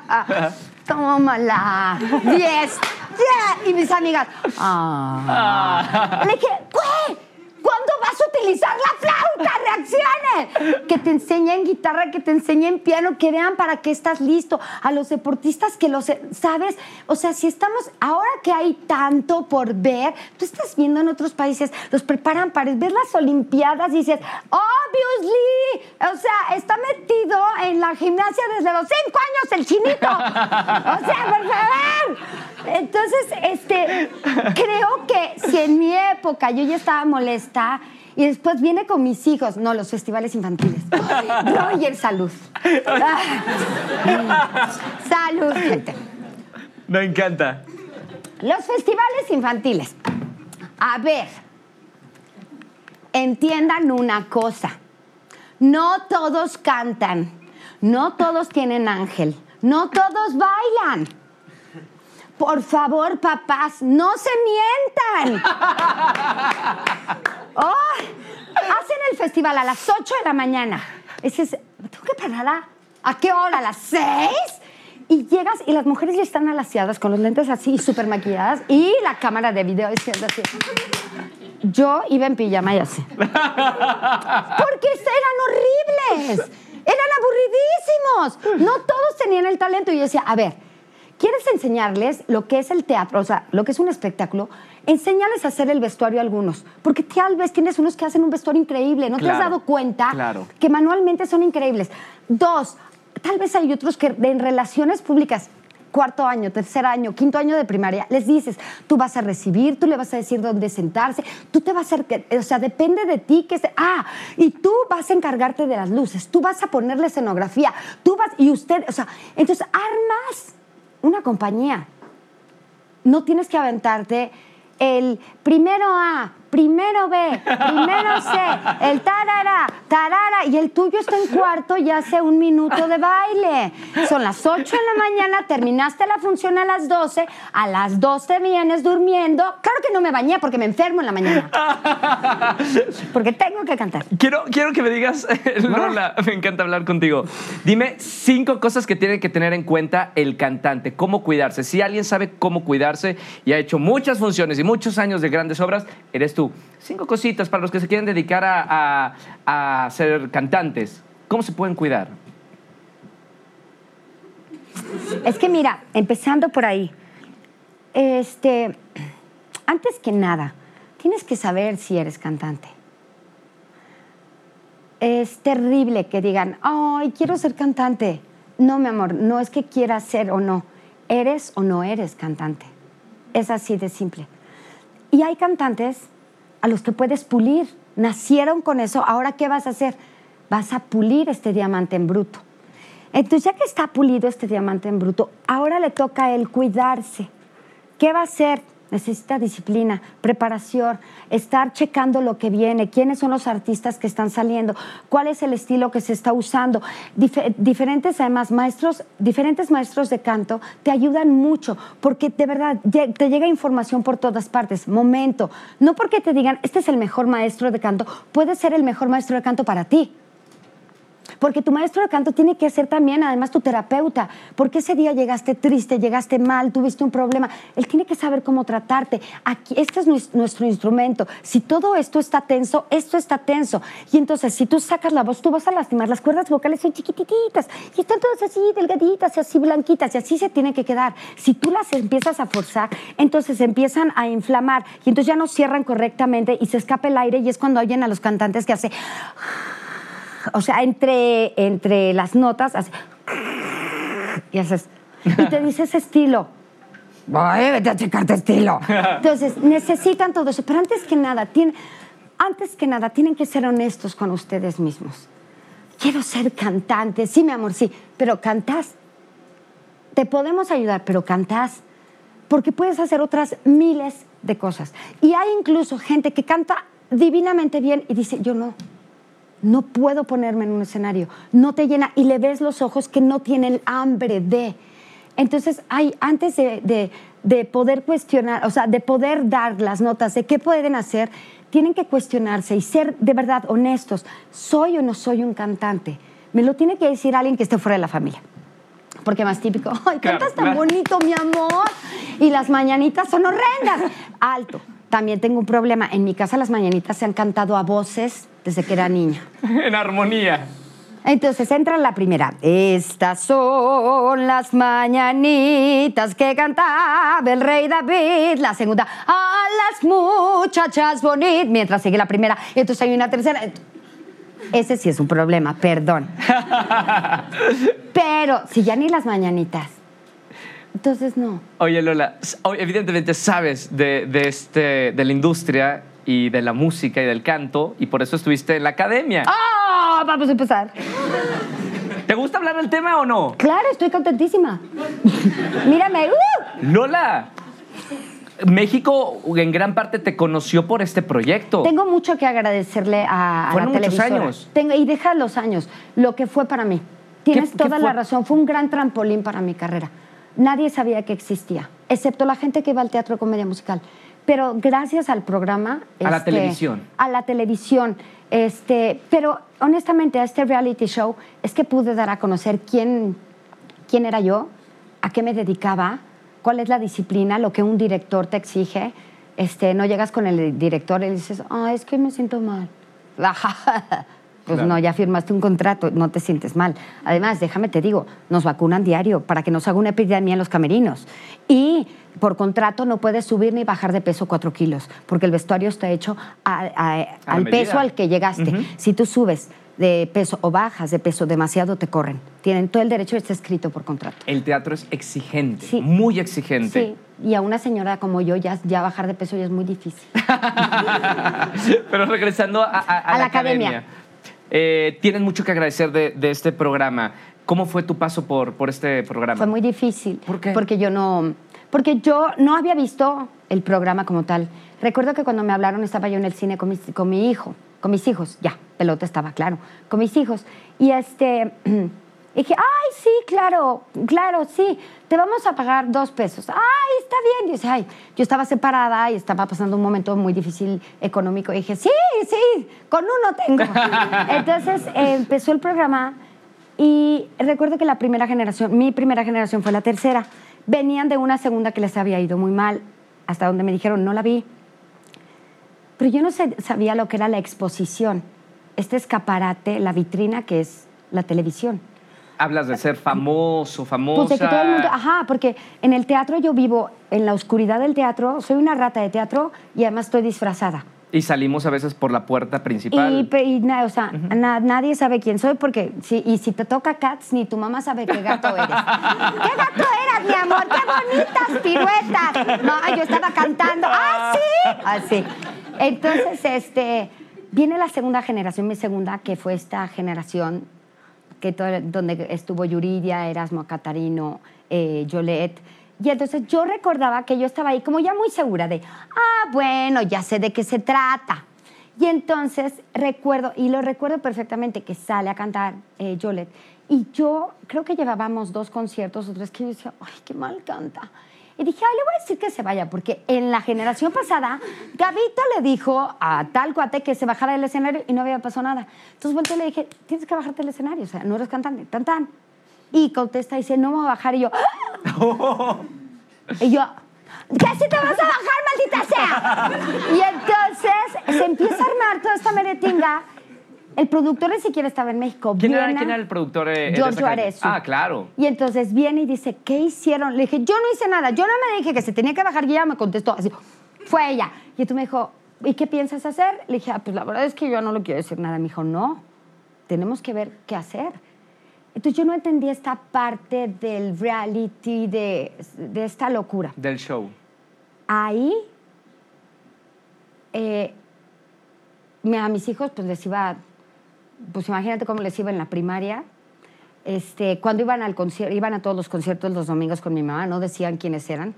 [LAUGHS] Tómala. Diez. Yeah. Y mis amigas, ah. [LAUGHS] Le dije, güey, ¿cuándo vas a utilizar la flauta? ¡Reacciones! Que te enseñen guitarra, que te enseñen piano, que vean para qué estás listo. A los deportistas que los, ¿sabes? O sea, si estamos, ahora que hay tanto por ver, tú estás viendo en otros países, los preparan para ver las Olimpiadas y dices, obviously, o sea, está metido en la gimnasia desde los cinco años el chinito. O sea, por favor. Entonces, este, creo que si en mi época yo ya estaba molesta y después viene con mis hijos, no, los festivales infantiles. [LAUGHS] Roger, salud. [LAUGHS] salud, gente. Me encanta. Los festivales infantiles. A ver, entiendan una cosa. No todos cantan, no todos tienen ángel, no todos bailan. Por favor, papás, no se mientan. [LAUGHS] Oh, hacen el festival a las 8 de la mañana. Dices, ¿tengo que parar a, a qué hora? ¿A las 6? Y llegas y las mujeres ya están alaciadas con los lentes así, súper maquilladas y la cámara de video diciendo así. Yo iba en pijama y así. Porque eran horribles, eran aburridísimos. No todos tenían el talento. Y yo decía, a ver, ¿quieres enseñarles lo que es el teatro, o sea, lo que es un espectáculo? Enséñales a hacer el vestuario a algunos. Porque tal vez tienes unos que hacen un vestuario increíble. ¿No te has dado cuenta claro. que manualmente son increíbles? Dos, tal vez hay otros que en relaciones públicas, cuarto año, tercer año, quinto año de primaria, les dices, tú vas a recibir, tú le vas a decir dónde sentarse, tú te vas a... O sea, depende de ti que... Se, ah, y tú vas a encargarte de las luces, tú vas a ponerle escenografía, tú vas... Y usted, o sea, entonces armas una compañía. No tienes que aventarte el primero A, primero B, primero C, el tarara, tarara, y el tuyo está en cuarto y hace un minuto de baile. Son las 8 de la mañana, terminaste la función a las 12, a las 12 vienes durmiendo. Claro que no me bañé porque me enfermo en la mañana. Porque tengo que cantar. Quiero, quiero que me digas, Lola, me encanta hablar contigo. Dime cinco cosas que tiene que tener en cuenta el cantante, cómo cuidarse. Si alguien sabe cómo cuidarse y ha hecho muchas funciones y muchos años de grandes obras, eres tú. Cinco cositas para los que se quieren dedicar a, a- a ser cantantes. ¿Cómo se pueden cuidar? Es que mira, empezando por ahí, este, antes que nada, tienes que saber si eres cantante. Es terrible que digan, ay, quiero ser cantante. No, mi amor, no es que quieras ser o no. Eres o no eres cantante. Es así de simple. Y hay cantantes a los que puedes pulir. Nacieron con eso. Ahora, ¿qué vas a hacer? Vas a pulir este diamante en bruto. Entonces, ya que está pulido este diamante en bruto, ahora le toca a él cuidarse. ¿Qué va a hacer? Necesita disciplina, preparación, estar checando lo que viene, quiénes son los artistas que están saliendo, cuál es el estilo que se está usando. Dif- diferentes, además, maestros, diferentes maestros de canto te ayudan mucho porque de verdad te llega información por todas partes. Momento, no porque te digan, este es el mejor maestro de canto, puede ser el mejor maestro de canto para ti. Porque tu maestro de canto tiene que ser también, además, tu terapeuta. Porque ese día llegaste triste, llegaste mal, tuviste un problema. Él tiene que saber cómo tratarte. Aquí, este es nues- nuestro instrumento. Si todo esto está tenso, esto está tenso. Y entonces, si tú sacas la voz, tú vas a lastimar. Las cuerdas vocales son chiquititas y están todas así delgaditas y así blanquitas y así se tienen que quedar. Si tú las empiezas a forzar, entonces empiezan a inflamar y entonces ya no cierran correctamente y se escapa el aire y es cuando oyen a los cantantes que hace o sea, entre, entre las notas, y haces, y te dice ese estilo. Ay, vete a checarte estilo. Entonces, necesitan todo eso. Pero antes que nada, tiene, antes que nada, tienen que ser honestos con ustedes mismos. Quiero ser cantante. Sí, mi amor, sí. Pero cantas. Te podemos ayudar, pero cantas. Porque puedes hacer otras miles de cosas. Y hay incluso gente que canta divinamente bien y dice, yo no. No puedo ponerme en un escenario. No te llena. Y le ves los ojos que no tienen hambre de. Entonces, hay, antes de, de- de poder cuestionar, o sea, de poder dar las notas de qué pueden hacer, tienen que cuestionarse y ser de verdad honestos. ¿Soy o no soy un cantante? Me lo tiene que decir alguien que esté fuera de la familia. Porque más típico, [LAUGHS] ay, cantas tan bonito, mi amor. Y las mañanitas son horrendas. Alto. También tengo un problema. En mi casa las mañanitas se han cantado a voces desde que era niña. [LAUGHS] en armonía. Entonces entra la primera. Estas son las mañanitas que cantaba el rey David. La segunda, a las muchachas bonitas. Mientras sigue la primera. Entonces hay una tercera. Ese sí es un problema, perdón. [LAUGHS] Pero si ya ni las mañanitas. Entonces no. Oye, Lola, evidentemente sabes de, de este, de la industria y de la música y del canto, y por eso estuviste en la academia. ¡Ah! Vamos a empezar. ¿Te gusta hablar del tema o no? Claro, estoy contentísima. Mírame. ¡uh! Lola, México en gran parte te conoció por este proyecto. Tengo mucho que agradecerle a, a Fueron la muchos televisora. años. Tengo, y deja los años, lo que fue para mí. Tienes qué toda la razón, fue un gran trampolín para mi carrera. Nadie sabía que existía, excepto la gente que iba al teatro de comedia musical. Pero gracias al programa... A la este, televisión. A la televisión. Este, pero honestamente a este reality show es que pude dar a conocer quién, quién era yo, a qué me dedicaba, cuál es la disciplina, lo que un director te exige. Este, no llegas con el director y dices, ah, es que me siento mal. [LAUGHS] Pues Claro. no, ya firmaste un contrato, no te sientes mal. Además, déjame te digo, nos vacunan diario para que nos haga una epidemia en los camerinos. Y por contrato no puedes subir ni bajar de peso cuatro kilos, porque el vestuario está hecho a- a- al medida. peso al que llegaste. Si tú subes de peso o bajas de peso demasiado, te corren. Tienen todo el derecho, está escrito por contrato. El teatro es exigente, Sí. muy exigente. Sí, y a una señora como yo ya, ya bajar de peso ya es muy difícil. [LAUGHS] Pero regresando a, a- a A la, la academia. academia. Eh, tienen mucho que agradecer de, de este programa. ¿Cómo fue tu paso por, por este programa? Fue muy difícil. ¿Por qué? Porque yo no, porque yo no había visto el programa como tal. Recuerdo que cuando me hablaron estaba yo en el cine con, mis- con mi hijo, con mis hijos, ya, pelota estaba claro, con mis hijos. Y este, [CLEARS THROAT] dije, ay, sí, claro, claro, sí, te vamos a pagar dos pesos. Ay, está bien. Y ay, yo estaba separada y estaba pasando un momento muy difícil económico. Y dije, sí, sí, con uno tengo. [LAUGHS] Entonces eh, empezó el programa y recuerdo que la primera generación, mi primera generación fue la tercera. Venían de una segunda que les había ido muy mal, hasta donde me dijeron, no la vi. Pero yo no sabía lo que era la exposición, este escaparate, la vitrina que es la televisión. Hablas de ser famoso, famosa. Pues de que todo el mundo, ajá, porque en el teatro yo vivo en la oscuridad del teatro, soy una rata de teatro y además estoy disfrazada. Y salimos a veces por la puerta principal. Y, pe- y na- o sea, na- nadie sabe quién soy porque si, y si te toca Cats, ni tu mamá sabe qué gato eres. [LAUGHS] ¿Qué gato eras, mi amor? ¡Qué bonitas piruetas! No, yo estaba cantando. ¡Ah, sí! Así. Entonces, este, viene la segunda generación, mi segunda, que fue esta generación que todo- donde estuvo Yuridia, Erasmo Catarino, eh. Y entonces yo recordaba que yo estaba ahí como ya muy segura de, ah, bueno, ya sé de qué se trata. Y entonces recuerdo, y lo recuerdo perfectamente, que sale a cantar eh. Y yo creo que llevábamos dos conciertos o tres que yo decía, ay, qué mal canta. Y dije, ay, le voy a decir que se vaya, porque en la generación pasada, Gabito le dijo a tal cuate que se bajara del escenario y no había pasado nada. Entonces volteé y le dije, tienes que bajarte del escenario, o sea, no eres cantante, tan tan. Y contesta y dice, no me voy a bajar. Y yo, "Ah". [LAUGHS] y yo, ¿qué si te vas a bajar, maldita sea? Y entonces se empieza a armar toda esta meretinga. El productor ni siquiera estaba en México. ¿Quién era, Viene- quién era el productor? eh, Giorgio? Arezzo. Ah, claro. Y entonces viene y dice, ¿qué hicieron? Le dije, yo no hice nada, yo no me dije que se tenía que bajar y ella me contestó así, fue ella. Y tú me dijo, ¿y qué piensas hacer? Le dije, ah, pues la verdad es que yo no le quiero decir nada. Me dijo, no, tenemos que ver qué hacer. Entonces yo no entendí esta parte del reality, de, de esta locura. Del show. Ahí, eh, a mis hijos pues les iba, pues imagínate cómo les iba en la primaria. Este, cuando iban al concierto, iban a todos los conciertos los domingos con mi mamá, no decían quiénes eran,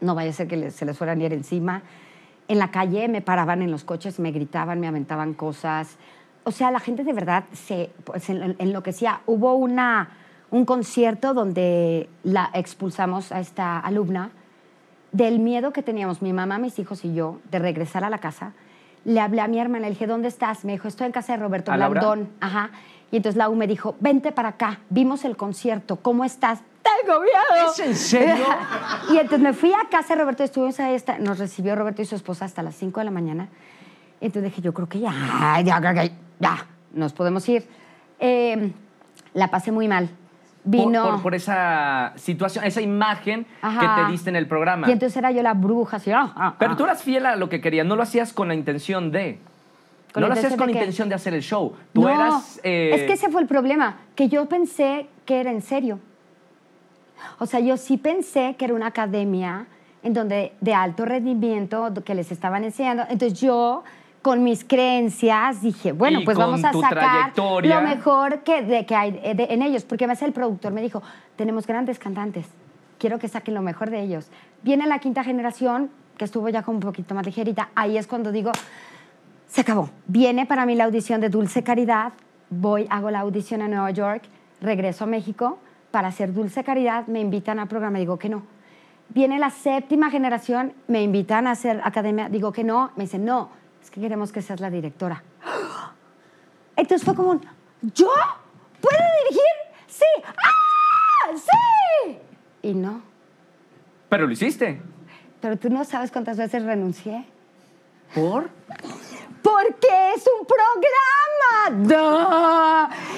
no vaya a ser que les- se les fueran a ir encima. En la calle me paraban en los coches, me gritaban, me aventaban cosas. O sea, la gente de verdad se pues, en- enloquecía. Hubo una, un concierto donde la expulsamos a esta alumna del miedo que teníamos mi mamá, mis hijos y yo de regresar a la casa. Le hablé a mi hermana, le dije, ¿dónde estás? Me dijo, estoy en casa de Roberto. Blandón. Ajá. Y entonces Lau me dijo, vente para acá, vimos el concierto, ¿cómo estás? Tengo miedo. ¿Es en serio? [LAUGHS] y entonces me fui a casa de Roberto, estuvimos ahí, hasta- nos recibió Roberto y su esposa hasta las 5 de la mañana. Entonces dije, yo creo que ya, ya, ya, ya, ya, nos podemos ir. Eh, la pasé muy mal. Por- Vino... Por, por esa situación, esa imagen Ajá. que te diste en el programa. Y entonces era yo la bruja, así, ah, ah, Pero ah. tú eras fiel a lo que querías, no lo hacías con la intención de. ¿Con no lo hacías con la intención de hacer el show. Tú no, eras. eh, es que ese fue el problema, que yo pensé que era en serio. O sea, yo sí pensé que era una academia en donde de alto rendimiento que les estaban enseñando. Entonces yo con mis creencias dije, bueno, Y pues vamos a sacar lo mejor que, de, que hay de- en ellos. Porque además el productor me dijo, tenemos grandes cantantes, quiero que saquen lo mejor de ellos. Viene la quinta generación, que estuvo ya como un poquito más ligerita. Ahí es cuando digo, se acabó. Viene para mí la audición de Dulce Caridad, voy, hago la audición a Nueva York, regreso a México para hacer Dulce Caridad, me invitan a programa, digo que no. Viene la séptima generación, me invitan a hacer academia, digo que no, me dicen, no, es que queremos que seas la directora. Entonces fue como, un, ¿yo? ¿Puedo dirigir? Sí. ¡Ah! ¡Sí! Y no. Pero lo hiciste. Pero tú no sabes cuántas veces renuncié. ¿Por? Porque es un programa.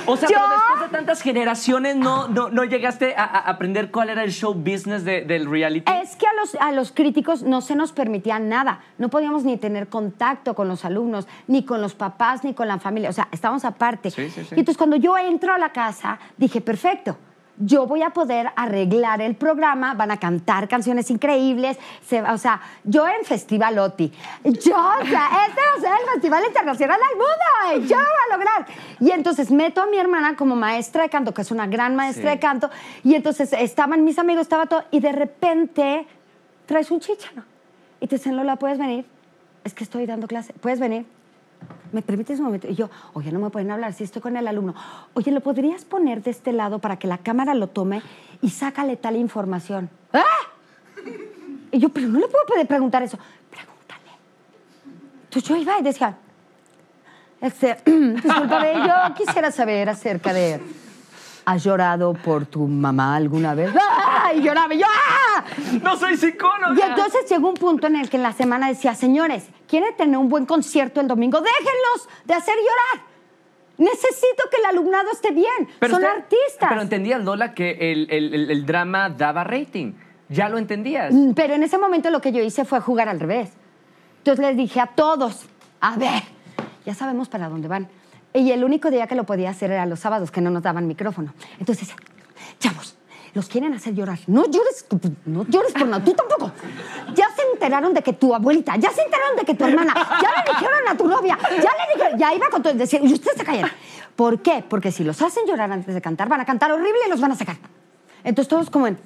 ¡Duh! O sea, Yo- pero después de tantas generaciones no, no, no llegaste a, a aprender cuál era el show business de- del reality. Es que a los, a los críticos no se nos permitía nada. No podíamos ni tener contacto con los alumnos, ni con los papás, ni con la familia. O sea, estábamos aparte. Sí, sí, sí. Y entonces cuando yo entro a la casa, dije, perfecto. Yo voy a poder arreglar el programa, van a cantar canciones increíbles. se- o sea, yo en Festival OTI. Yo, o sea, este va a ser el Festival Internacional del Mundo. y Yo lo voy a lograr. Y entonces meto a mi hermana como maestra de canto, que es una gran maestra Sí. de canto. Y entonces estaban mis amigos, estaba todo. Y de repente traes un chicharo. Y te dicen, Lola, ¿puedes venir? Es que estoy dando clase. ¿Puedes venir? ¿Me permites un momento? Y yo, oye, no me pueden hablar, si estoy con el alumno. Oye, ¿lo podrías poner de este lado para que la cámara lo tome y sácale tal información? ¡Ah! Y yo, pero no le puedo poder preguntar eso. Pregúntale. Entonces yo iba y decía, este, [CLEARS THROAT] yo quisiera saber acerca de... ¿Has llorado por tu mamá alguna vez? ¡Ah! Y lloraba, y yo, ¡ah! ¡No soy psicóloga! Y entonces llegó un punto en el que en la semana decía, señores, ¿quieren tener un buen concierto el domingo? Déjenlos de hacer llorar. Necesito que el alumnado esté bien. Son usted- artistas. Pero entendías, Lola, que el, el- el- el drama daba rating. Ya lo entendías. Mm, Pero en ese momento lo que yo hice fue jugar al revés. Entonces les dije a todos, a ver, ya sabemos para dónde van. Y el único día que lo podía hacer era los sábados, que no nos daban micrófono. Entonces, chavos, los quieren hacer llorar. No llores, no llores por nada, tú tampoco. Ya se enteraron de que tu abuelita, ya se enteraron de que tu hermana, ya le dijeron a tu novia, ya le dijeron, ya iba con todo, decía, y ustedes se callan. ¿Por qué? Porque si los hacen llorar antes de cantar, van a cantar horrible y los van a sacar. Entonces todos como en,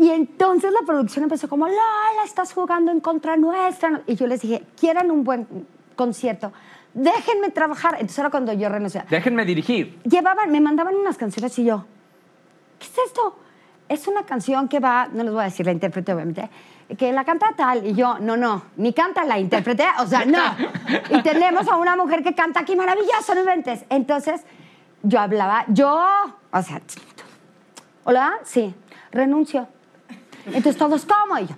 y entonces la producción empezó como, Lola, estás jugando en contra nuestra. Y yo les dije, quieran un buen concierto, déjenme trabajar. Entonces era cuando yo renuncié. Déjenme dirigir. Llevaban, me mandaban unas canciones y yo, ¿qué es esto? Es una canción que va, no les voy a decir la intérprete obviamente, que la canta tal. Y yo, no, no, ni canta la intérprete, o sea, no. [LAUGHS] Y tenemos a una mujer que canta aquí maravilloso, no inventes. Entonces yo hablaba, yo, o sea, hola, sí, renuncio. Entonces todos, ¿cómo? Y yo,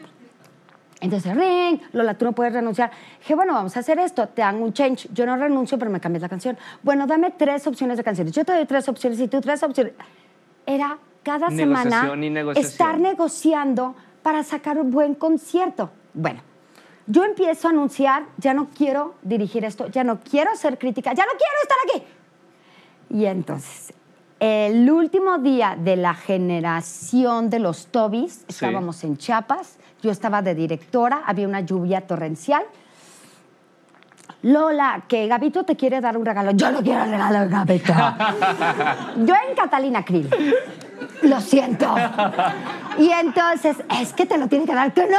entonces, ring, Lola, tú no puedes renunciar. Dije, bueno, vamos a hacer esto, te dan un change. Yo no renuncio, pero me cambias la canción. Bueno, dame tres opciones de canciones. Yo te doy tres opciones y tú tres opciones. Era cada semana estar negociando para sacar un buen concierto. Bueno, yo empiezo a anunciar, ya no quiero dirigir esto, ya no quiero ser crítica, ya no quiero estar aquí. Y entonces, el último día de la generación de los Tobis, estábamos en Chiapas, yo estaba de directora, había una lluvia torrencial. Lola, que Gabito te quiere dar un regalo. Yo no quiero regalo de Gabito. [LAUGHS] Yo en Catalina Krill. Lo siento. Y entonces, es que te lo tiene que dar. Que no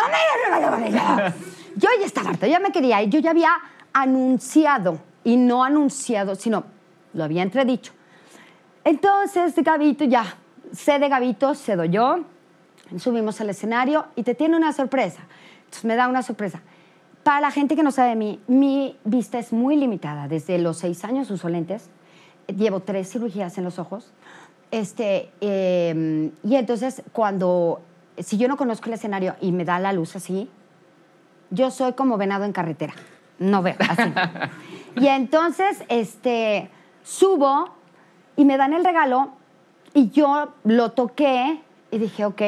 me lo. Yo ya estaba harta, ya me quería ir. Yo ya había anunciado, y no anunciado, sino lo había entredicho. Entonces, Gabito ya, sé de Gabito, cedo yo, subimos al escenario y te tiene una sorpresa. Entonces me da una sorpresa. Para la gente que no sabe de mí, mi vista es muy limitada. Desde los seis años uso lentes, llevo tres cirugías en los ojos. Este, eh, y entonces cuando, si yo no conozco el escenario y me da la luz así, yo soy como venado en carretera. No veo, así. [LAUGHS] y entonces, este, subo y me dan el regalo y yo lo toqué y dije, ok,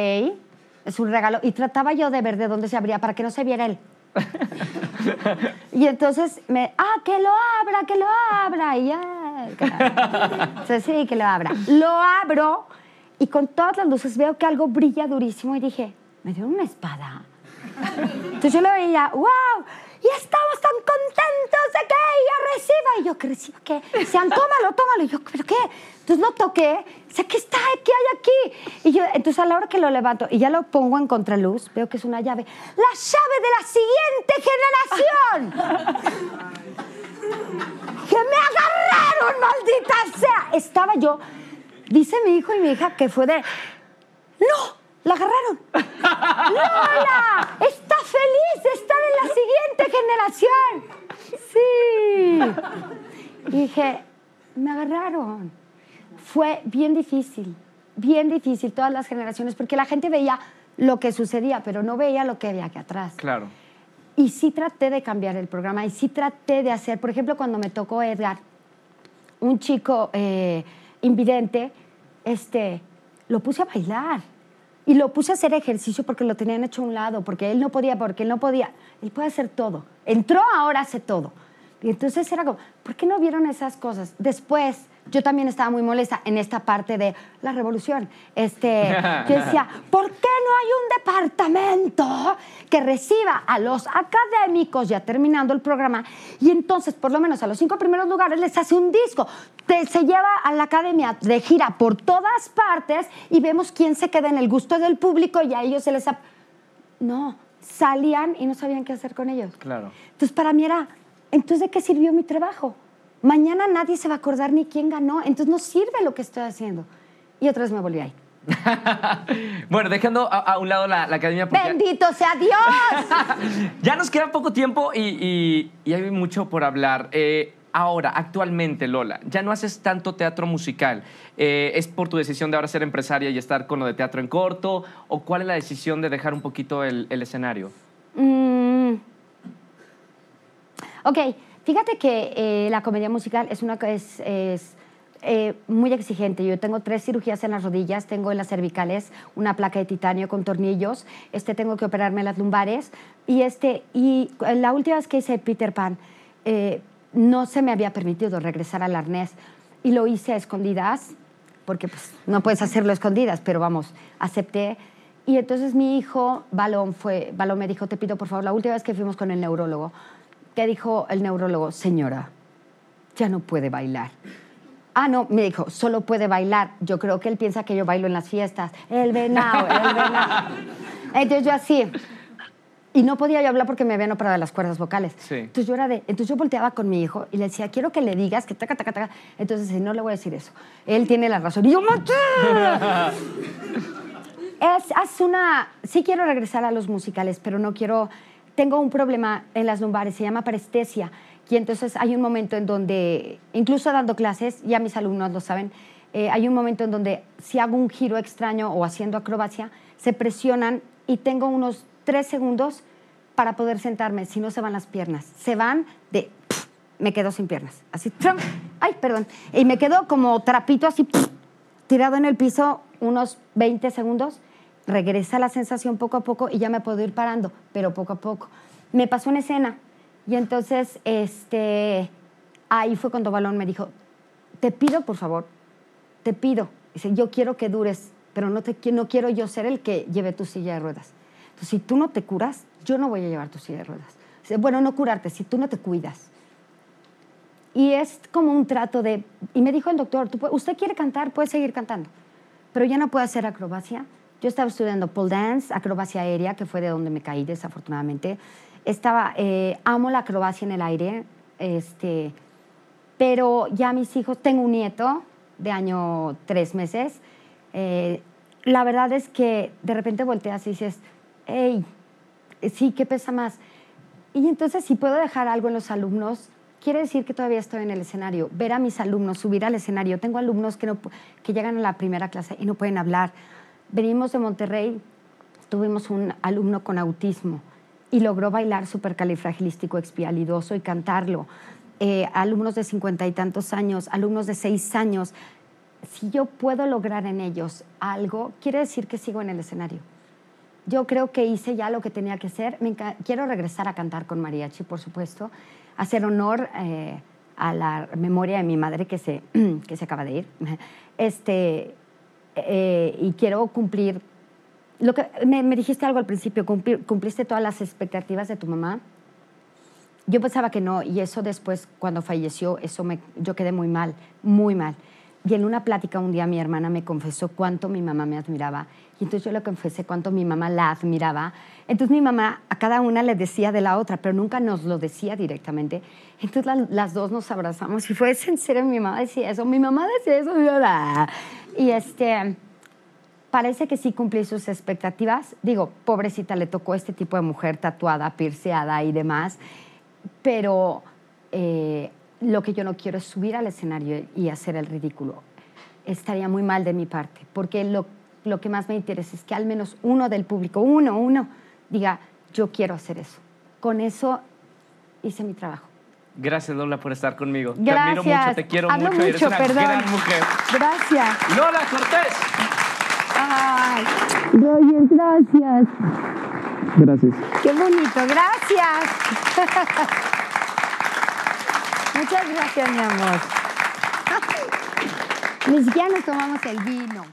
es un regalo. Y trataba yo de ver de dónde se abría para que no se viera él. [LAUGHS] y entonces me, ah, que lo abra, que lo abra. Y ya, abra. Entonces, sí, que lo abra. Lo abro y con todas las luces veo que algo brilla durísimo y dije, me dio una espada. Entonces yo lo veía, wow, y estamos tan contentos de que ella reciba. Y yo, ¿que reciba qué? Decían, tómalo, tómalo. Y yo, ¿pero qué? Entonces lo toqué, sé ¿qué está? ¿Qué hay aquí? Y yo, entonces a la hora que lo levanto y ya lo pongo en contraluz, veo que es una llave. ¡La llave de la siguiente generación! ¡Que me agarraron, maldita sea! Estaba yo, dice mi hijo y mi hija que fue de, ¡no! ¡La agarraron! ¡Lola! ¡Está feliz de estar en la siguiente generación! Sí. Dije, me agarraron. Fue bien difícil. bien difícil todas las generaciones porque la gente veía lo que sucedía, pero no veía lo que había aquí atrás. Claro. Y sí traté de cambiar el programa y sí traté de hacer, por ejemplo, cuando me tocó Edgar, un chico eh, invidente, este, lo puse a bailar y lo puse a hacer ejercicio porque lo tenían hecho a un lado, porque él no podía, porque él no podía. Él puede hacer todo. Entró, ahora hace todo. Y entonces era como, ¿por qué no vieron esas cosas? Después, yo también estaba muy molesta en esta parte de la revolución. Este, yo decía, [LAUGHS] ¿por qué no hay un departamento que reciba a los académicos ya terminando el programa y entonces por lo menos a los cinco primeros lugares les hace un disco? se lleva a la academia de gira por todas partes y vemos quién se queda en el gusto del público y a ellos se les... No, salían y no sabían qué hacer con ellos. Claro. Entonces para mí era, entonces ¿de qué sirvió mi trabajo? Mañana nadie se va a acordar ni quién ganó, entonces no sirve lo que estoy haciendo. Y otra vez me volví ahí. [LAUGHS] bueno, dejando a, un lado la, academia. ¡Bendito sea Dios! [LAUGHS] ya nos queda poco tiempo y, hay mucho por hablar. Eh, ahora, actualmente, Lola, ya no haces tanto teatro musical. Eh, ¿Es por tu decisión de ahora ser empresaria y estar con lo de teatro en corto? ¿O cuál es la decisión de dejar un poquito el, escenario? Mm. Ok, Fíjate que eh, la comedia musical es una es, es eh, muy exigente. Yo tengo tres cirugías en las rodillas, tengo en las cervicales una placa de titanio con tornillos, este, tengo que operarme las lumbares y, este, y la última vez que hice Peter Pan eh, no se me había permitido regresar al arnés y lo hice a escondidas porque pues, no puedes hacerlo a escondidas, pero vamos, acepté. Y entonces mi hijo, Balón, fue, Balón me dijo, te pido por favor, la última vez que fuimos con el neurólogo, ¿Qué dijo el neurólogo? Señora, ya no puede bailar. Ah, no, me dijo, solo puede bailar. Yo creo que él piensa que yo bailo en las fiestas. El venado, el venado. Entonces yo así. Y no podía yo hablar porque me habían operado las cuerdas vocales. Entonces yo era de, entonces yo volteaba con mi hijo y le decía, quiero que le digas que taca, taca, taca. Entonces no le voy a decir eso. Él tiene la razón. Y yo, [LAUGHS] es, es una, sí quiero regresar a los musicales, pero no quiero tengo un problema en las lumbares, se llama parestesia. Y entonces hay un momento en donde, incluso dando clases, ya mis alumnos lo saben, eh, hay un momento en donde si hago un giro extraño o haciendo acrobacia, se presionan y tengo unos tres segundos para poder sentarme, si no se van las piernas. Se van de, me quedo sin piernas. Así, ay, perdón. Y me quedo como trapito así, tirado en el piso unos 20 segundos regresa la sensación poco a poco y ya me puedo ir parando, pero poco a poco. Me pasó una escena y entonces este, ahí fue cuando Balón me dijo, te pido por favor, te pido, dice, yo quiero que dures, pero no, te, no quiero yo ser el que lleve tu silla de ruedas. Entonces, si tú no te curas, yo no voy a llevar tu silla de ruedas. Dice, bueno, no curarte, si tú no te cuidas. Y es como un trato de... Y me dijo el doctor, usted quiere cantar, puede seguir cantando, pero ya no puede hacer acrobacia yo estaba estudiando pole dance, acrobacia aérea, que fue de donde me caí desafortunadamente. Estaba, eh, amo la acrobacia en el aire, este, pero ya mis hijos, tengo un nieto de año tres meses. Eh, la verdad es que de repente volteas y dices, hey, sí, ¿qué pesa más? Y entonces si puedo dejar algo en los alumnos, quiere decir que todavía estoy en el escenario. Ver a mis alumnos subir al escenario. Tengo alumnos que, no, que llegan a la primera clase y no pueden hablar Venimos de Monterrey, tuvimos un alumno con autismo y logró bailar supercalifragilístico expialidoso y cantarlo. Eh, alumnos de cincuenta y tantos años, alumnos de seis años. Si yo puedo lograr en ellos algo, quiere decir que sigo en el escenario. Yo creo que hice ya lo que tenía que hacer. quiero regresar a cantar con mariachi, por supuesto, hacer honor eh, a la memoria de mi madre que se, [CLEARS THROAT] que se acaba de ir. Este, eh, y quiero cumplir. Lo que, me, dijiste algo al principio, cumpliste todas las expectativas de tu mamá. Yo pensaba que no, y eso después, cuando falleció, eso me, yo quedé muy mal, muy mal. Y en una plática un día mi hermana me confesó cuánto mi mamá me admiraba. Y entonces yo le confesé cuánto mi mamá la admiraba. Entonces mi mamá a cada una le decía de la otra, pero nunca nos lo decía directamente. Entonces las dos nos abrazamos y fue en serio, mi mamá decía eso, mi mamá decía eso. Y este, parece que sí cumplí sus expectativas. Digo, pobrecita, le tocó este tipo de mujer tatuada, pirceada y demás. Pero... Eh, lo que yo no quiero es subir al escenario y hacer el ridículo. estaría muy mal de mi parte, porque lo, lo que más me interesa es que al menos uno del público, uno, uno, diga, yo quiero hacer eso. Con eso hice mi trabajo. Gracias, Lola, por estar conmigo. Gracias. Te admiro mucho, te quiero Hablo mucho. Eres mucho, una perdón. gran mujer. Gracias. Lola Cortés. Ay, Roger, gracias. Gracias. Qué bonito, gracias. Muchas gracias, mi amor. Ni siquiera nos tomamos el vino.